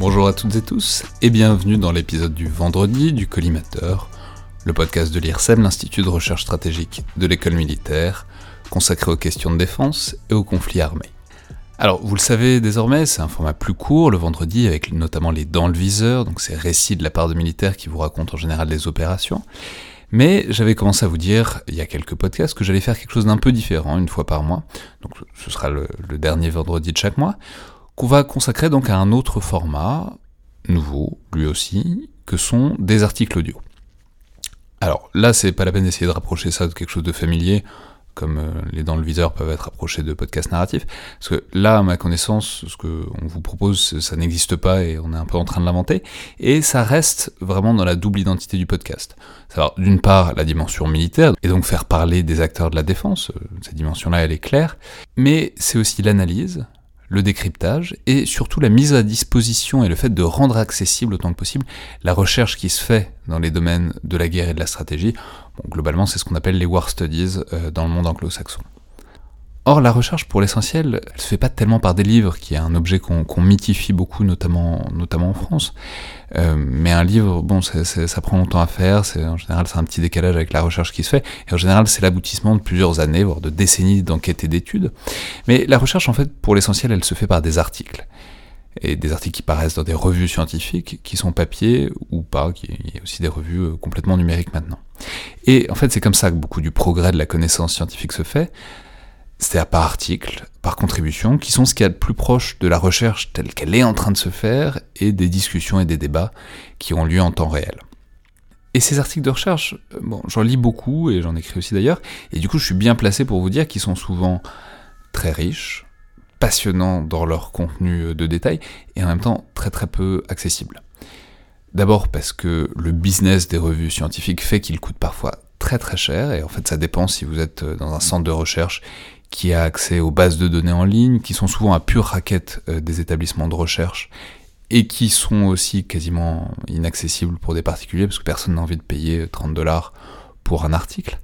Bonjour à toutes et tous, et bienvenue dans l'épisode du vendredi du Collimateur, le podcast de l'IRSEM, l'Institut de recherche stratégique de l'école militaire, consacré aux questions de défense et aux conflits armés. Alors, vous le savez désormais, c'est un format plus court le vendredi, avec notamment les dans le viseur, donc ces récits de la part de militaires qui vous racontent en général des opérations. Mais j'avais commencé à vous dire, il y a quelques podcasts, que j'allais faire quelque chose d'un peu différent, une fois par mois. Donc ce sera le, le dernier vendredi de chaque mois, qu'on va consacrer donc à un autre format, nouveau, lui aussi, que sont des articles audio. Alors là, c'est pas la peine d'essayer de rapprocher ça de quelque chose de familier comme euh, les dents le viseur peuvent être approchés de podcasts narratifs. Parce que là, à ma connaissance, ce qu'on vous propose, ça n'existe pas et on est un peu en train de l'inventer. Et ça reste vraiment dans la double identité du podcast. D'une part la dimension militaire, et donc faire parler des acteurs de la défense, euh, cette dimension-là, elle est claire. Mais c'est aussi l'analyse, le décryptage et surtout la mise à disposition et le fait de rendre accessible autant que possible la recherche qui se fait dans les domaines de la guerre et de la stratégie. Globalement, c'est ce qu'on appelle les war studies euh, dans le monde anglo-saxon. Or, la recherche, pour l'essentiel, elle se fait pas tellement par des livres, qui est un objet qu'on mythifie beaucoup, notamment, notamment en France. Euh, mais un livre, bon, ça prend longtemps à faire, en général c'est un petit décalage avec la recherche qui se fait, et en général c'est l'aboutissement de plusieurs années, voire de décennies d'enquêtes et d'études. Mais la recherche, en fait, pour l'essentiel, elle se fait par des articles. Et des articles qui paraissent dans des revues scientifiques, qui sont papier ou pas, qui, il y a aussi des revues euh, complètement numériques maintenant. Et en fait, c'est comme ça que beaucoup du progrès de la connaissance scientifique se fait c'est-à-dire par article, par contribution, qui sont ce qu'il y a de plus proche de la recherche telle qu'elle est en train de se faire et des discussions et des débats qui ont lieu en temps réel. Et ces articles de recherche, euh, bon, j'en lis beaucoup et j'en écris aussi d'ailleurs, et du coup je suis bien placé pour vous dire qu'ils sont souvent très riches, passionnants dans leur contenu de détail, et en même temps très très peu accessibles. D'abord parce que le business des revues scientifiques fait qu'ils coûtent parfois très très cher, et en fait ça dépend si vous êtes dans un centre de recherche qui a accès aux bases de données en ligne, qui sont souvent à pure raquette euh, des établissements de recherche, et qui sont aussi quasiment inaccessibles pour des particuliers, parce que personne n'a envie de payer 30 dollars pour un article.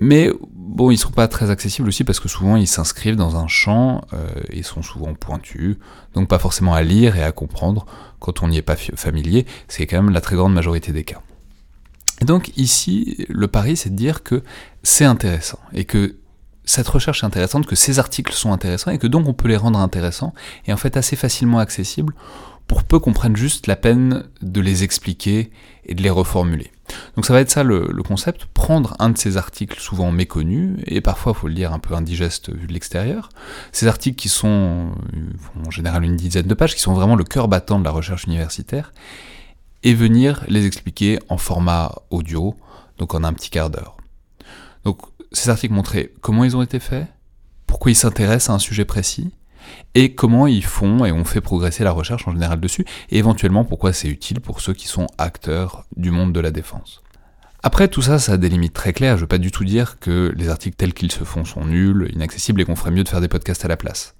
Mais bon, ils sont pas très accessibles aussi parce que souvent ils s'inscrivent dans un champ, euh, ils sont souvent pointus, donc pas forcément à lire et à comprendre quand on n'y est pas familier, c'est quand même la très grande majorité des cas. Et donc ici, le pari c'est de dire que c'est intéressant et que cette recherche est intéressante, que ces articles sont intéressants et que donc on peut les rendre intéressants et en fait assez facilement accessibles pour peu qu'on prenne juste la peine de les expliquer et de les reformuler. Donc ça va être ça le, concept, prendre un de ces articles souvent méconnus, et parfois, faut le dire, un peu indigeste vu de l'extérieur, ces articles qui sont en général une dizaine de pages, qui sont vraiment le cœur battant de la recherche universitaire, et venir les expliquer en format audio, donc en un petit quart d'heure. Donc ces articles montraient comment ils ont été faits, pourquoi ils s'intéressent à un sujet précis, et comment ils font et ont fait progresser la recherche en général dessus, et éventuellement pourquoi c'est utile pour ceux qui sont acteurs du monde de la défense. Après, tout ça, ça a des limites très claires. Je veux pas du tout dire que les articles tels qu'ils se font sont nuls, inaccessibles et qu'on ferait mieux de faire des podcasts à la place.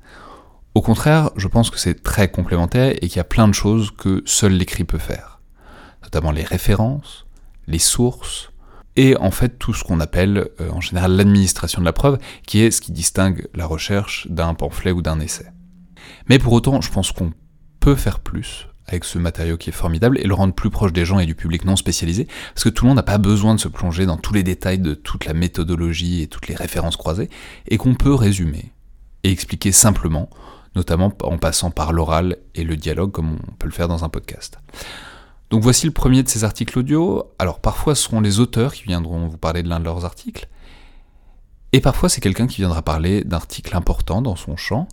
Au contraire, je pense que c'est très complémentaire et qu'il y a plein de choses que seul l'écrit peut faire. Notamment les références, les sources, et en fait tout ce qu'on appelle euh, en général l'administration de la preuve, qui est ce qui distingue la recherche d'un pamphlet ou d'un essai. Mais pour autant, je pense qu'on peut faire plus avec ce matériau qui est formidable et le rendre plus proche des gens et du public non spécialisé, parce que tout le monde n'a pas besoin de se plonger dans tous les détails de toute la méthodologie et toutes les références croisées, et qu'on peut résumer et expliquer simplement, notamment en passant par l'oral et le dialogue comme on peut le faire dans un podcast. Donc voici le premier de ces articles audio. Alors parfois ce seront les auteurs qui viendront vous parler de l'un de leurs articles, et parfois c'est quelqu'un qui viendra parler d'un article important dans son champ,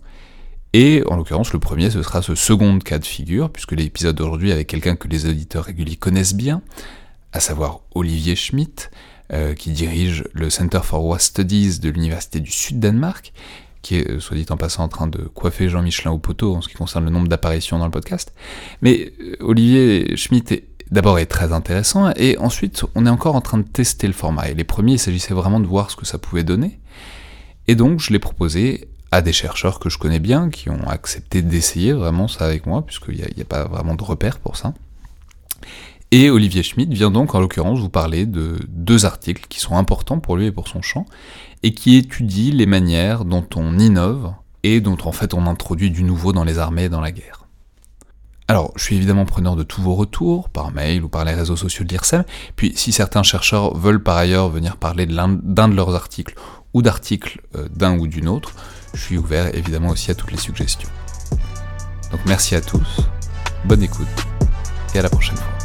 et en l'occurrence le premier ce sera ce second cas de figure, puisque l'épisode d'aujourd'hui avec quelqu'un que les auditeurs réguliers connaissent bien, à savoir Olivier Schmitt, euh, qui dirige le Center for War Studies de l'Université du Sud-Danemark, qui est, euh, soit dit en passant, en train de coiffer Jean-Michelin au poteau en ce qui concerne le nombre d'apparitions dans le podcast. Mais euh, Olivier Schmitt est d'abord est très intéressant, et ensuite on est encore en train de tester le format. Et les premiers, il s'agissait vraiment de voir ce que ça pouvait donner. Et donc je l'ai proposé à des chercheurs que je connais bien, qui ont accepté d'essayer vraiment ça avec moi, puisqu'il n'y a, a, pas vraiment de repère pour ça. Et Olivier Schmitt vient donc en l'occurrence vous parler de deux articles qui sont importants pour lui et pour son champ, et qui étudie les manières dont on innove et dont en fait on introduit du nouveau dans les armées et dans la guerre. Alors, je suis évidemment preneur de tous vos retours, par mail ou par les réseaux sociaux de l'IRSEM, puis si certains chercheurs veulent par ailleurs venir parler d'un de, leurs articles ou d'articles euh, d'un ou d'une autre, je suis ouvert évidemment aussi à toutes les suggestions. Donc merci à tous, bonne écoute, et à la prochaine fois.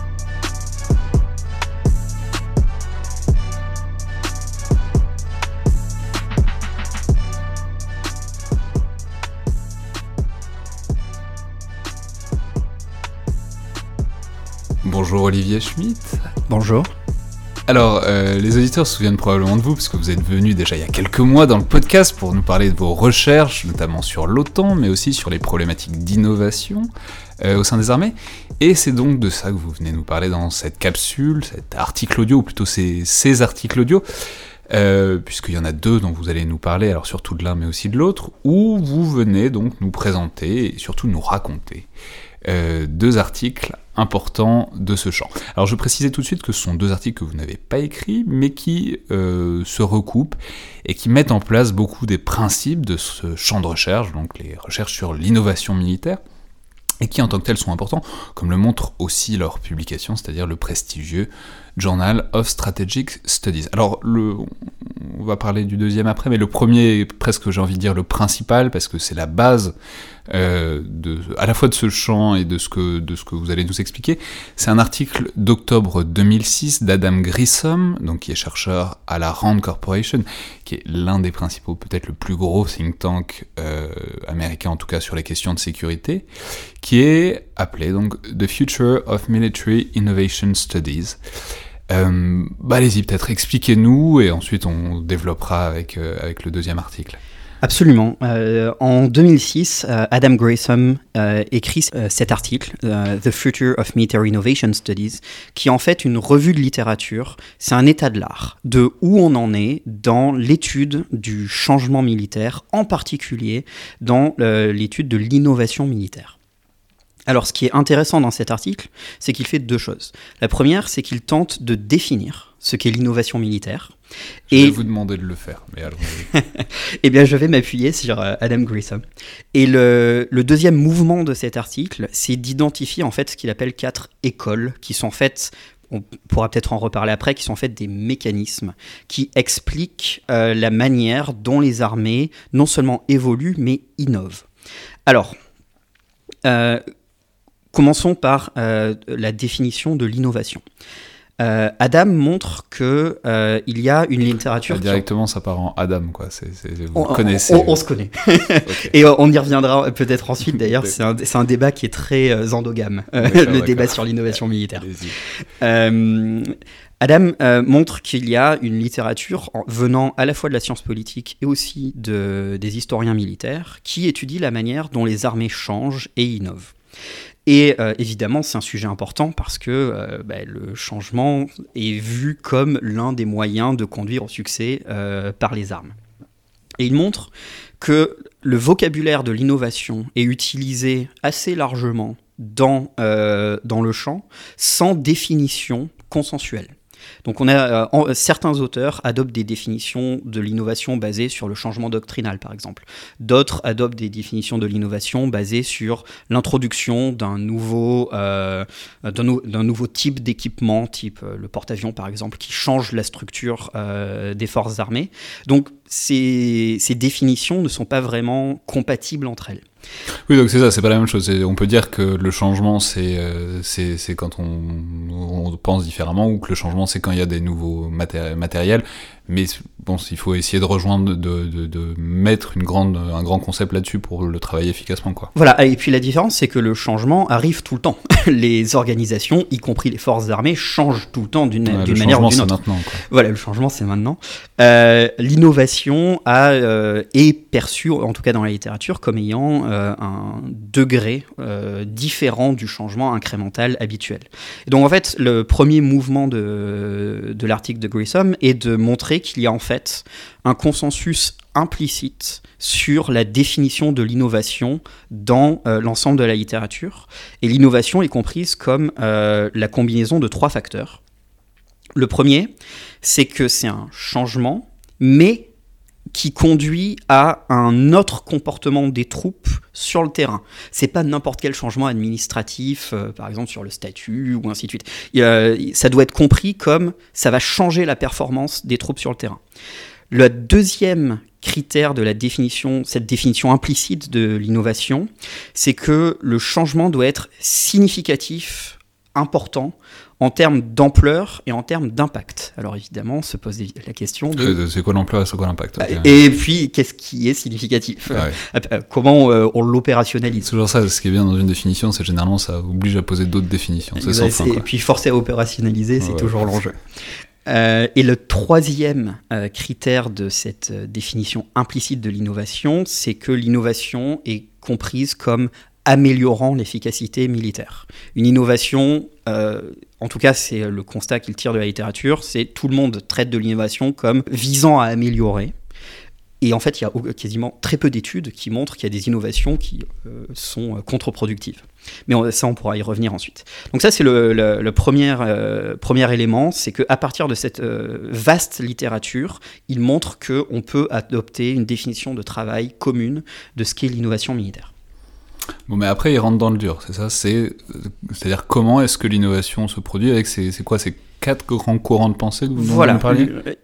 Bonjour Olivier Schmitt. Bonjour. Alors, euh, les auditeurs se souviennent probablement de vous, parce que vous êtes venu déjà il y a quelques mois dans le podcast pour nous parler de vos recherches, notamment sur l'OTAN, mais aussi sur les problématiques d'innovation euh, au sein des armées. Et c'est donc de ça que vous venez nous parler dans cette capsule, cet article audio, ou plutôt ces, ces articles audio. Euh, puisqu'il y en a deux dont vous allez nous parler, alors surtout de l'un mais aussi de l'autre, où vous venez donc nous présenter et surtout nous raconter euh, deux articles importants de ce champ. Alors je précisais tout de suite que ce sont deux articles que vous n'avez pas écrits, mais qui euh, se recoupent et qui mettent en place beaucoup des principes de ce champ de recherche, donc les recherches sur l'innovation militaire, et qui en tant que tels sont importants, comme le montre aussi leur publication, c'est-à-dire le prestigieux Journal of Strategic Studies. Alors, le, on va parler du deuxième après, mais le premier, presque j'ai envie de dire le principal, parce que c'est la base euh, à la fois de ce champ et de ce que, vous allez nous expliquer. C'est un article d'octobre 2006 d'Adam Grissom, donc qui est chercheur à la Rand Corporation, qui est l'un des principaux, peut-être le plus gros think tank euh, américain, en tout cas sur les questions de sécurité, qui est appelé donc The Future of Military Innovation Studies. Euh, bah allez-y, peut-être expliquez-nous et ensuite on développera avec le deuxième article. Absolument. Euh, en 2006, euh, Adam Grayson euh, écrit cet article, The Future of Military Innovation Studies, qui est en fait une revue de littérature. C'est un état de l'art, de où on en est dans l'étude du changement militaire, en particulier dans l'étude de l'innovation militaire. Alors, ce qui est intéressant dans cet article, c'est qu'il fait deux choses. La première, c'est qu'il tente de définir ce qu'est l'innovation militaire. Je et... vais vous demander de le faire, mais alors. eh bien, je vais m'appuyer sur euh, Adam Grissom. Et le, deuxième mouvement de cet article, c'est d'identifier en fait ce qu'il appelle quatre écoles, qui sont en fait on pourra peut-être en reparler après, qui sont en fait des mécanismes qui expliquent euh, la manière dont les armées non seulement évoluent, mais innovent. Alors, euh, Commençons par euh, la définition de l'innovation. Euh, Adam montre que euh, il y a une littérature. directement, ça part en Adam, quoi. vous on, connaissez. On, se connaît. Et on y reviendra peut-être ensuite. D'ailleurs, c'est un, un, débat qui est très endogame, le débat sur l'innovation militaire. Adam montre qu'il y a une littérature venant à la fois de la science politique et aussi de, des historiens militaires qui étudie la manière dont les armées changent et innovent. Et euh, évidemment, c'est un sujet important parce que euh, bah, le changement est vu comme l'un des moyens de conduire au succès euh, par les armes. Et il montre que le vocabulaire de l'innovation est utilisé assez largement dans, dans le champ sans définition consensuelle. Donc on a euh, certains auteurs adoptent des définitions de l'innovation basées sur le changement doctrinal par exemple. D'autres adoptent des définitions de l'innovation basées sur l'introduction d'un nouveau euh, d'un nouveau type d'équipement, type euh, le porte-avions par exemple, qui change la structure des forces armées. Donc ces, ces définitions ne sont pas vraiment compatibles entre elles. Oui, donc c'est ça, c'est pas la même chose. On peut dire que le changement, c'est euh, c'est quand on, on, pense différemment, ou que le changement, c'est quand il y a des nouveaux matériels mais bon, il faut essayer de rejoindre, de, de, de mettre une grande, un grand concept là-dessus pour le travailler efficacement. Quoi. Voilà, et puis la différence, c'est que le changement arrive tout le temps. les organisations, y compris les forces armées, changent tout le temps d'une manière ou d'une autre. Maintenant, quoi. Voilà, le changement, c'est maintenant. Euh, L'innovation a, euh, est perçue, en tout cas dans la littérature, comme ayant euh, un degré euh, différent du changement incrémental habituel. Donc en fait, le premier mouvement de, l'article de Grissom est de montrer qu'il y a en fait un consensus implicite sur la définition de l'innovation dans euh, l'ensemble de la littérature. Et l'innovation est comprise comme la combinaison de trois facteurs. Le premier, c'est que c'est un changement, mais qui conduit à un autre comportement des troupes sur le terrain. C'est pas n'importe quel changement administratif, euh, par exemple sur le statut ou ainsi de suite. ça doit être compris comme ça va changer la performance des troupes sur le terrain. Le deuxième critère de la définition, cette définition implicite de l'innovation, c'est que le changement doit être significatif, important, en termes d'ampleur et en termes d'impact. Alors évidemment, se pose la question de... C'est quoi l'ampleur et c'est quoi l'impact Et puis, qu'est-ce qui est significatif? Ah euh, Comment euh, on l'opérationnalise? C'est toujours ça, ce qui est bien dans une définition, c'est généralement ça oblige à poser d'autres définitions. Et puis forcer à opérationnaliser, c'est toujours l'enjeu. Euh, et le troisième critère de cette définition implicite de l'innovation, c'est que l'innovation est comprise comme améliorant l'efficacité militaire. Une innovation, euh, en tout cas c'est le constat qu'il tire de la littérature, c'est tout le monde traite de l'innovation comme visant à améliorer. Et en fait, il y a quasiment très peu d'études qui montrent qu'il y a des innovations qui euh, sont euh, contre-productives. Mais ça, on pourra y revenir ensuite. Donc ça, c'est le, premier, premier élément, c'est qu'à partir de cette vaste littérature, il montre qu'on peut adopter une définition de travail commune de ce qu'est l'innovation militaire. Bon, mais après, il rentre dans le dur, c'est ça? C'est, c'est-à-dire comment est-ce que l'innovation se produit avec ces, c'est quoi ces quatre grands courants de pensée que vous Voilà.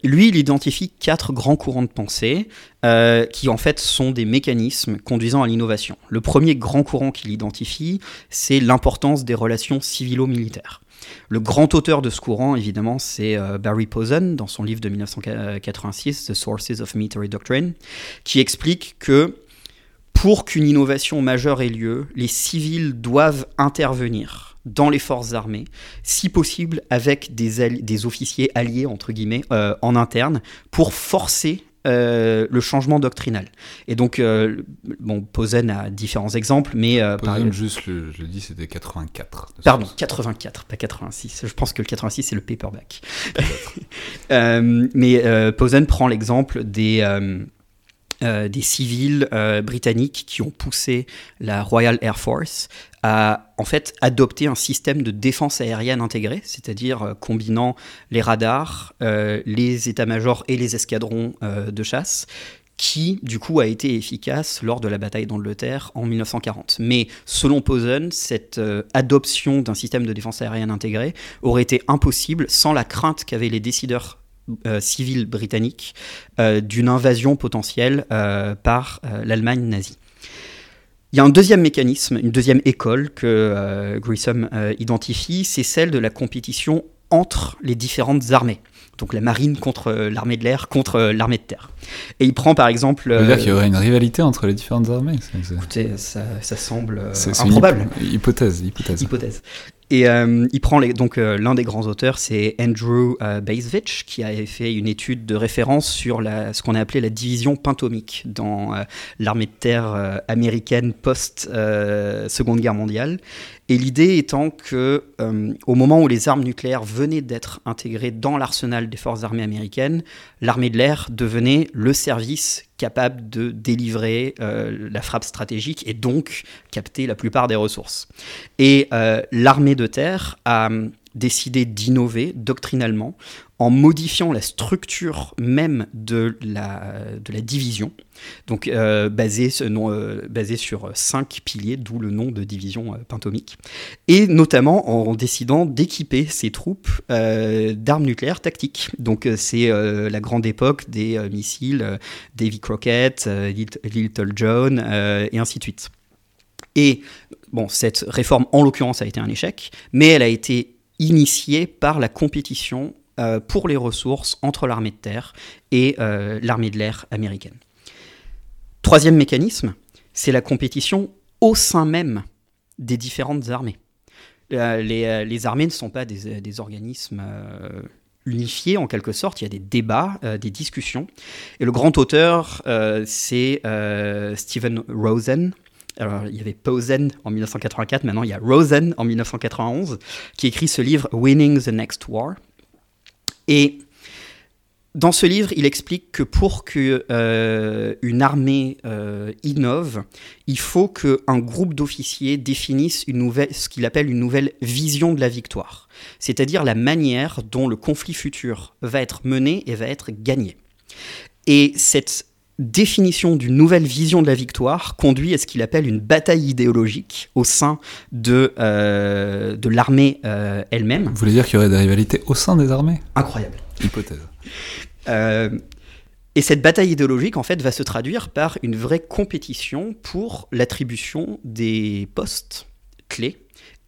Lui, il identifie quatre grands courants de pensée euh, qui en fait sont des mécanismes conduisant à l'innovation. Le premier grand courant qu'il identifie, c'est l'importance des relations civilo-militaires. Le grand auteur de ce courant, évidemment, c'est euh, Barry Posen, dans son livre de 1986, The Sources of Military Doctrine, qui explique que pour qu'une innovation majeure ait lieu, les civils doivent intervenir dans les forces armées, si possible avec des, des officiers alliés, entre guillemets, euh, en interne, pour forcer euh, le changement doctrinal. Et donc, euh, bon, Posen a différents exemples, mais... Posen, juste, je le dis, c'était 84. Pardon, 84, pas 86. Je pense que le 86, c'est le paperback. mais Posen prend l'exemple des euh, des civils euh, britanniques qui ont poussé la Royal Air Force à en fait adopter un système de défense aérienne intégré, c'est-à-dire euh, combinant les radars, les états-majors et les escadrons de chasse, qui du coup a été efficace lors de la bataille d'Angleterre en 1940. Mais selon Posen, cette adoption d'un système de défense aérienne intégré aurait été impossible sans la crainte qu'avaient les décideurs civile britannique euh, d'une invasion potentielle euh, par l'Allemagne nazie. Il y a un deuxième mécanisme, une deuxième école que Grissom identifie, c'est celle de la compétition entre les différentes armées donc la marine contre euh, l'armée de l'air, contre euh, l'armée de terre. Et il prend par exemple. Ça veut dire qu'il y aurait une rivalité entre les différentes armées Écoutez, ça, semble euh, improbable. Une hypothèse, hypothèse. Hypothèse. Et il prend donc l'un des grands auteurs, c'est Andrew euh, qui a fait une étude de référence sur ce qu'on a appelé la division pentomique dans l'armée de terre américaine post Seconde Guerre mondiale. Et l'idée étant que, euh, au moment où les armes nucléaires venaient d'être intégrées dans l'arsenal des forces armées américaines, l'armée de l'air devenait le service capable de délivrer euh, la frappe stratégique et donc capter la plupart des ressources. Et euh, l'armée de terre a décidé d'innover doctrinalement en modifiant la structure même de la, de la division, donc euh, basée euh, sur cinq piliers, d'où le nom de division euh, pentomique, et notamment en décidant d'équiper ses troupes d'armes nucléaires tactiques. Donc c'est la grande époque des missiles Davy Crockett, Little John, et ainsi de suite. Et bon, cette réforme en l'occurrence a été un échec, mais elle a été initiée par la compétition euh, pour les ressources entre l'armée de terre et euh, l'armée de l'air américaine. Troisième mécanisme, c'est la compétition au sein même des différentes armées. Euh, les, armées ne sont pas des, organismes unifiés en quelque sorte, il y a des débats, des discussions. Et le grand auteur, c'est Stephen Rosen, il y avait Posen en 1984, maintenant il y a Rosen en 1991, qui écrit ce livre Winning the Next War. Et dans ce livre, il explique que pour qu'une euh, armée euh, innove, il faut qu'un groupe d'officiers définisse une ce qu'il appelle une nouvelle vision de la victoire, c'est-à-dire la manière dont le conflit futur va être mené et va être gagné. Et cette définition d'une nouvelle vision de la victoire conduit à ce qu'il appelle une bataille idéologique au sein de, euh, de l'armée euh, elle-même. Vous voulez dire qu'il y aurait des rivalités au sein des armées? Incroyable. Hypothèse. Euh, et cette bataille idéologique, en fait, va se traduire par une vraie compétition pour l'attribution des postes clés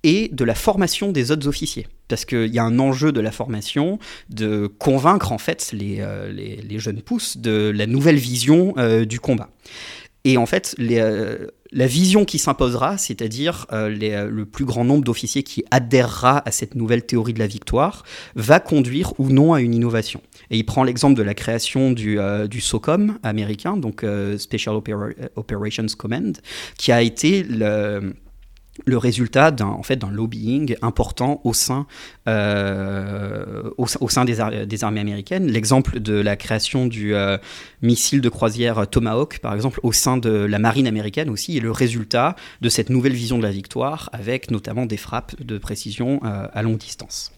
et de la formation des autres officiers. Parce qu'il y a un enjeu de la formation, de convaincre en fait les, euh, les, jeunes pousses de la nouvelle vision euh, du combat. Et en fait, euh, la vision qui s'imposera, c'est-à-dire le plus grand nombre d'officiers qui adhérera à cette nouvelle théorie de la victoire, va conduire ou non à une innovation. Et il prend l'exemple de la création du, du SOCOM américain, donc Special Opera- Operations Command, qui a été le, le résultat d'un en fait, lobbying important au sein, euh, au, sein- des armées américaines. L'exemple de la création du euh, missile de croisière Tomahawk, par exemple, au sein de la marine américaine aussi, est le résultat de cette nouvelle vision de la victoire, avec notamment des frappes de précision euh, à longue distance.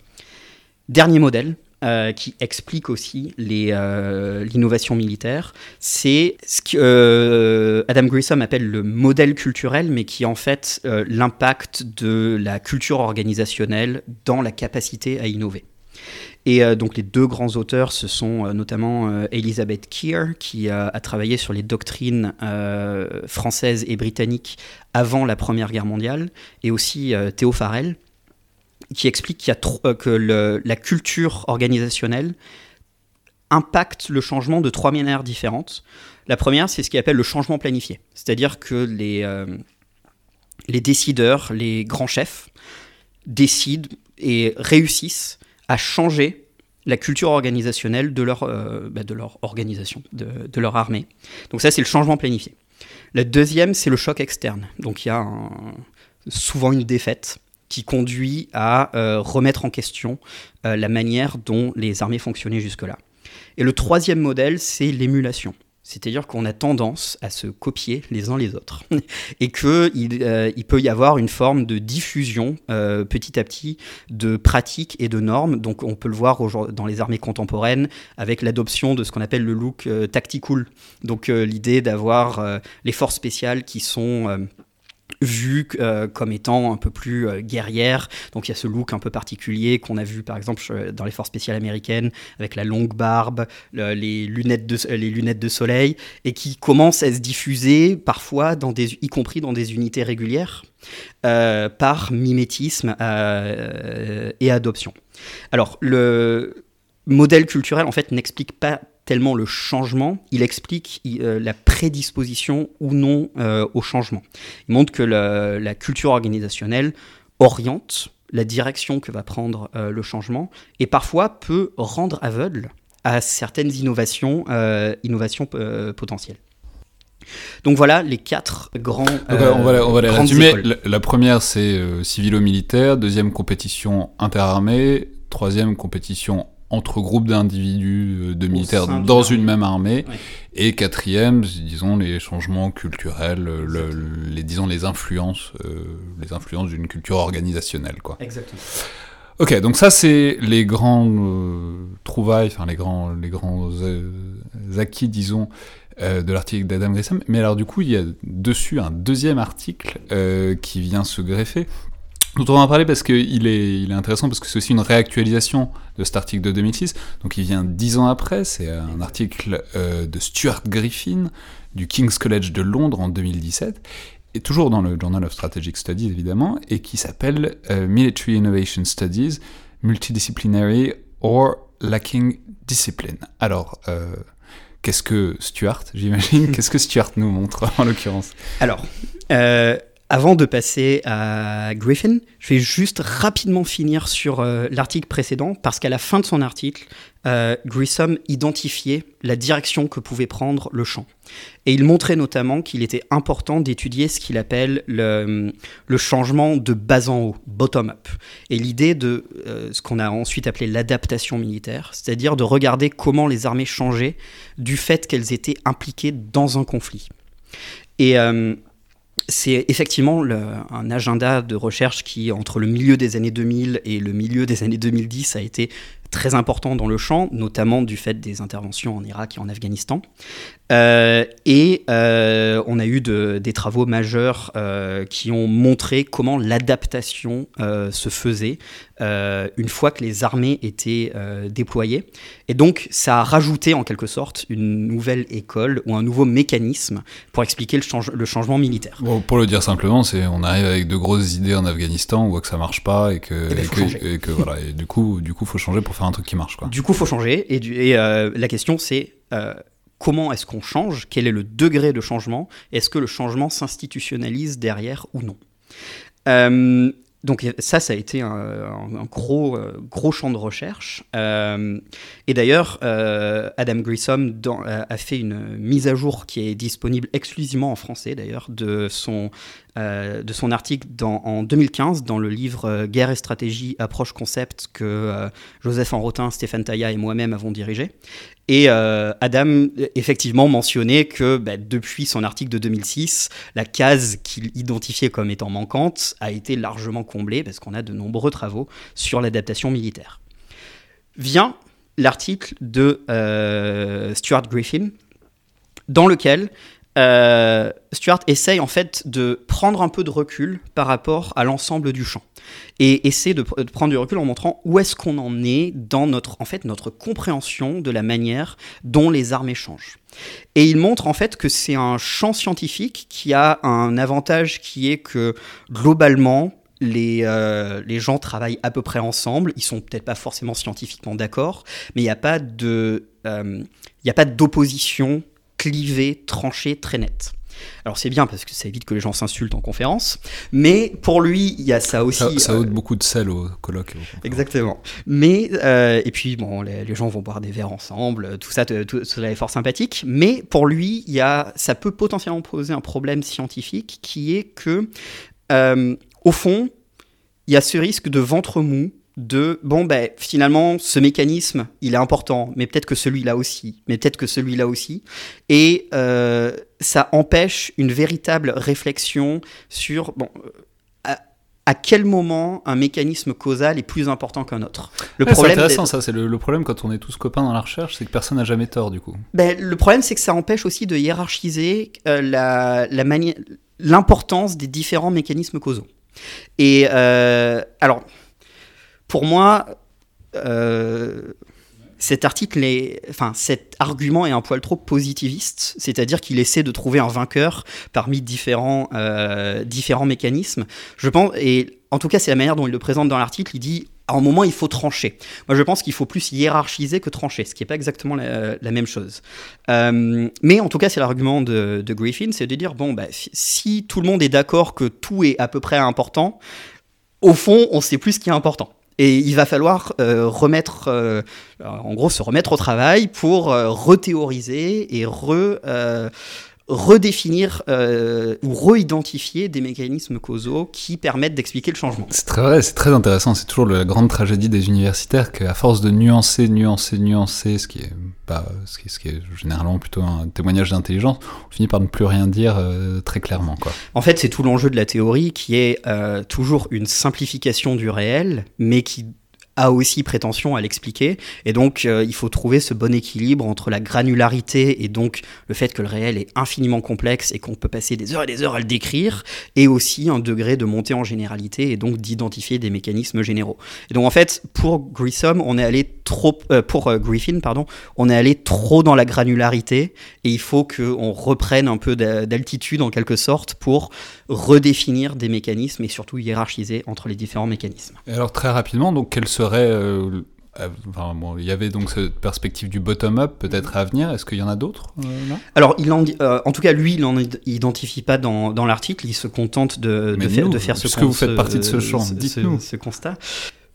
Dernier modèle. Euh, qui explique aussi euh, l'innovation militaire, c'est ce que euh, Adam Grissom appelle le modèle culturel, mais qui est en fait euh, l'impact de la culture organisationnelle dans la capacité à innover. Et donc les deux grands auteurs, ce sont notamment euh, Elizabeth Keir, qui a travaillé sur les doctrines françaises et britanniques avant la Première Guerre mondiale, et aussi Théo Farrell, qui explique qu'il y a euh, que la culture organisationnelle impacte le changement de trois manières différentes. La première, c'est ce qu'il appelle le changement planifié, c'est-à-dire que les, euh, les décideurs, les grands chefs, décident et réussissent à changer la culture organisationnelle de leur, euh, bah, de leur organisation, de, leur armée. Donc ça, c'est le changement planifié. La deuxième, c'est le choc externe. Donc il y a souvent une défaite qui conduit à euh, remettre en question euh, la manière dont les armées fonctionnaient jusque-là. Et le troisième modèle, c'est l'émulation. C'est-à-dire qu'on a tendance à se copier les uns les autres. Et qu'il euh, il peut y avoir une forme de diffusion petit à petit de pratiques et de normes. Donc on peut le voir dans les armées contemporaines avec l'adoption de ce qu'on appelle le look euh, tactical. Donc l'idée d'avoir les forces spéciales qui sont... vues euh, comme étant un peu plus euh, guerrières. Donc il y a ce look un peu particulier qu'on a vu par exemple euh, dans les forces spéciales américaines avec la longue barbe, le- les, lunettes de, les lunettes de soleil, et qui commence à se diffuser parfois, y compris dans des unités régulières, par mimétisme et adoption. Alors le modèle culturel en fait n'explique pas tellement le changement, il explique euh, la prédisposition ou non euh, au changement. Il montre que la culture organisationnelle oriente la direction que va prendre euh, le changement et parfois peut rendre aveugle à certaines innovations, innovations potentielles. Donc voilà les quatre grands. Euh, on va, la- on va les résumer. La, la première, c'est euh, civilo-militaire. Deuxième, compétition interarmée. Troisième, compétition entre groupes d'individus euh, de militaires dans une même armée. Et quatrième, disons, les changements culturels, euh, le- les, disons, les influences, euh, les influences d'une culture organisationnelle, quoi. Exactement. Ok, donc ça c'est les grands euh, trouvailles, enfin les grands, les grands euh, acquis, disons, euh, de l'article d'Adam Grissom. Mais alors du coup, il y a dessus un deuxième article qui vient se greffer, dont on va en parler parce qu'il est, il est intéressant parce que c'est aussi une réactualisation de cet article de 2006. Donc il vient dix ans après, c'est un article euh, de Stuart Griffin du King's College de Londres en 2017 et toujours dans le Journal of Strategic Studies évidemment, et qui s'appelle euh, Military Innovation Studies, Multidisciplinary or Lacking Discipline. Alors, euh, qu'est-ce que Stuart, j'imagine? Qu'est-ce que Stuart nous montre en l'occurrence? Alors, avant de passer à Griffin, je vais juste rapidement finir sur euh, l'article précédent, parce qu'à la fin de son article, euh, Grissom identifiait la direction que pouvait prendre le champ. Et il montrait notamment qu'il était important d'étudier ce qu'il appelle le, changement de bas en haut, bottom-up. Et l'idée de euh, ce qu'on a ensuite appelé l'adaptation militaire, c'est-à-dire de regarder comment les armées changeaient du fait qu'elles étaient impliquées dans un conflit. Et c'est effectivement un agenda de recherche qui, entre le milieu des années 2000 et le milieu des années 2010, a été très important dans le champ, notamment du fait des interventions en Irak et en Afghanistan. Euh, et euh, on a eu des travaux majeurs euh, qui ont montré comment l'adaptation se faisait une fois que les armées étaient déployées. Et donc ça a rajouté en quelque sorte une nouvelle école ou un nouveau mécanisme pour expliquer le, le changement militaire. Bon, pour le dire simplement, c'est on arrive avec de grosses idées en Afghanistan, on voit que ça marche pas et que, eh ben, et que, voilà, et du coup, du coup, faut changer pour faire un truc qui marche. Quoi. Du coup, faut changer. Et, et la question c'est comment est-ce qu'on change, quel est le degré de changement, est-ce que le changement s'institutionnalise derrière ou non. Euh, donc ça, ça a été un, gros, euh, gros champ de recherche. Euh, et d'ailleurs, Adam Grissom a fait une mise à jour qui est disponible exclusivement en français, d'ailleurs, de son euh, de son article en 2015 dans le livre euh, Guerre et stratégie, approche concept que euh, Joseph Enrotin, Stéphane Tailla et moi-même avons dirigé. Et Adam effectivement mentionnait que bah, depuis son article de 2006, la case qu'il identifiait comme étant manquante a été largement comblée parce qu'on a de nombreux travaux sur l'adaptation militaire. Vient l'article de Stuart Griffin dans lequel euh, Stuart essaye en fait de prendre un peu de recul par rapport à l'ensemble du champ et essaie de, prendre du recul en montrant où est-ce qu'on en est dans notre en fait notre compréhension de la manière dont les armées changent. Et il montre en fait que c'est un champ scientifique qui a un avantage qui est que globalement les, euh, les gens travaillent à peu près ensemble, ils sont peut-être pas forcément scientifiquement d'accord, mais il n'y a pas de euh, a pas d'opposition clivé, tranché, très net. Alors c'est bien parce que ça évite que les gens s'insultent en conférence, mais pour lui, il y a ça aussi. Ça, ôte euh, beaucoup de sel au colloque. exactement. Mais euh, et puis bon, les, gens vont boire des verres ensemble, tout ça, tout, cela est fort sympathique. Mais pour lui, il y a, ça peut potentiellement poser un problème scientifique qui est que, euh, au fond, il y a ce risque de ventre mou de bon ben finalement ce mécanisme il est important mais peut-être que celui-là aussi mais peut-être que celui-là aussi. Et euh, ça empêche une véritable réflexion sur bon à, quel moment un mécanisme causal est plus important qu'un autre. Le problème c'est intéressant ça c'est le, problème quand on est tous copains dans la recherche c'est que personne n'a jamais tort du coup. Ben, le problème c'est que ça empêche aussi de hiérarchiser euh, la, la l'importance des différents mécanismes causaux. Et euh, alors pour moi, euh, cet article enfin, cet argument est un poil trop positiviste, c'est-à-dire qu'il essaie de trouver un vainqueur parmi différents, euh, différents mécanismes. Je pense, et en tout cas, c'est la manière dont il le présente dans l'article. Il dit, à un moment, il faut trancher. Moi, je pense qu'il faut plus hiérarchiser que trancher, ce qui n'est pas exactement la, même chose. Euh, mais en tout cas, c'est l'argument de, Griffin, c'est de dire, bon, bah, si tout le monde est d'accord que tout est à peu près important, au fond, on sait plus ce qui est important. Et il va falloir euh, remettre, euh, en gros, se remettre au travail pour euh, rethéoriser et re, redéfinir ou re-identifier des mécanismes causaux qui permettent d'expliquer le changement. C'est très vrai, c'est très intéressant. C'est toujours la grande tragédie des universitaires qu'à force de nuancer, nuancer, nuancer, ce qui est ce qui, ce qui, est généralement plutôt un témoignage d'intelligence, on finit par ne plus rien dire euh, très clairement. Quoi. En fait, c'est tout l'enjeu de la théorie qui est euh, toujours une simplification du réel, mais qui a aussi prétention à l'expliquer. Et donc, euh, il faut trouver ce bon équilibre entre la granularité et donc le fait que le réel est infiniment complexe et qu'on peut passer des heures et des heures à le décrire, et aussi un degré de montée en généralité et donc d'identifier des mécanismes généraux. Et donc, en fait, pour Grissom, on est allé trop, euh, pour euh, Griffin, pardon, on est allé trop dans la granularité et il faut qu'on reprenne un peu d'altitude en quelque sorte pour redéfinir des mécanismes et surtout hiérarchiser entre les différents mécanismes. Et alors très rapidement, donc quelle serait euh, Enfin, bon, il y avait donc cette perspective du bottom-up peut-être à venir. Est-ce qu'il y en a d'autres Alors, il en, en, tout cas, lui, il n'en identifie pas dans, dans l'article. Il se contente de, de, faire, de faire ce, que vous faites partie de ce champ. Dites-nous ce, constat.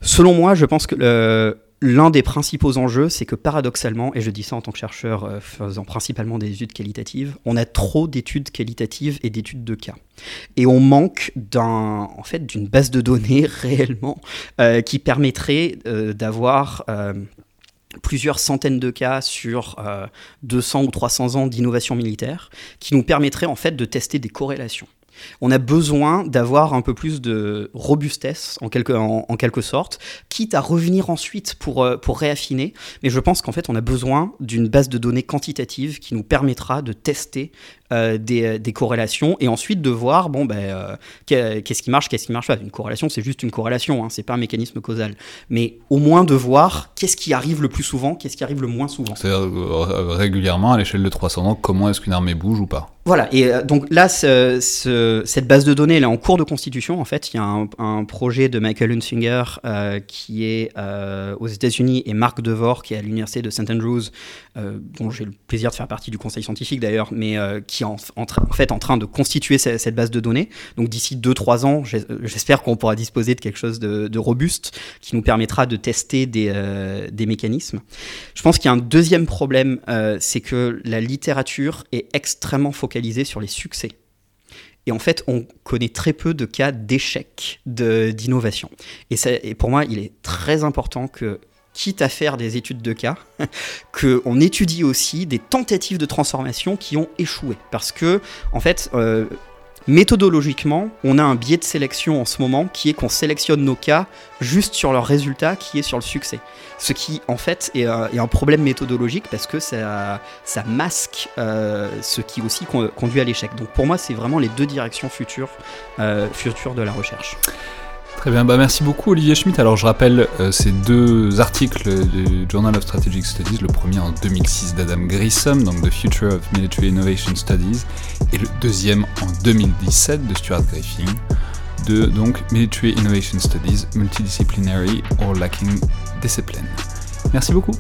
Selon moi, je pense que le, L'un des principaux enjeux, c'est que paradoxalement, et je dis ça en tant que chercheur euh, faisant principalement des études qualitatives, on a trop d'études qualitatives et d'études de cas. Et on manque en fait, d'une base de données réellement euh, qui permettrait euh, d'avoir plusieurs centaines de cas sur 200 ou 300 ans d'innovation militaire, qui nous permettrait en fait de tester des corrélations. On a besoin d'avoir un peu plus de robustesse, en quelque, sorte, quitte à revenir ensuite euh, pour réaffiner. Mais je pense qu'en fait, on a besoin d'une base de données quantitative qui nous permettra de tester euh, des, des, corrélations et ensuite de voir bon ben euh, qu'est-ce qui marche qu'est-ce qui marche pas une corrélation c'est juste une corrélation hein, c'est pas un mécanisme causal mais au moins de voir qu'est-ce qui arrive le plus souvent qu'est-ce qui arrive le moins souvent c'est régulièrement à l'échelle de 300 ans comment est-ce qu'une armée bouge ou pas? Voilà, et euh, donc là, cette base de données, elle est en cours de constitution. En fait, il y a un, projet de Michael Hunsinger euh, qui est euh, aux États-Unis et Marc Devor qui est à l'université de St. Andrews, dont j'ai le plaisir de faire partie du conseil scientifique d'ailleurs, mais qui est en, fait en train de constituer cette, base de données. Donc d'ici 2-3 ans, j'espère qu'on pourra disposer de quelque chose de, robuste qui nous permettra de tester des, des mécanismes. Je pense qu'il y a un deuxième problème, c'est que la littérature est extrêmement focalisée sur les succès. Et en fait, on connaît très peu de cas d'échec d'innovation. Et, et pour moi, il est très important que quitte à faire des études de cas, qu'on étudie aussi des tentatives de transformation qui ont échoué. Parce que, en fait, euh, Méthodologiquement, on a un biais de sélection en ce moment qui est qu'on sélectionne nos cas juste sur leur résultat qui est sur le succès. Ce qui en fait est, un problème méthodologique parce que ça, ça masque euh, ce qui aussi conduit à l'échec. Donc pour moi, c'est vraiment les deux directions futures, euh, futures de la recherche. Très bien, bah merci beaucoup Olivier Schmitt. Alors je rappelle euh, ces deux articles du Journal of Strategic Studies, le premier en 2006 d'Adam Grissom, donc The Future of Military Innovation Studies, et le deuxième en 2017 de Stuart Griffin, de donc Military Innovation Studies, Multidisciplinary or Lacking Discipline. Merci beaucoup.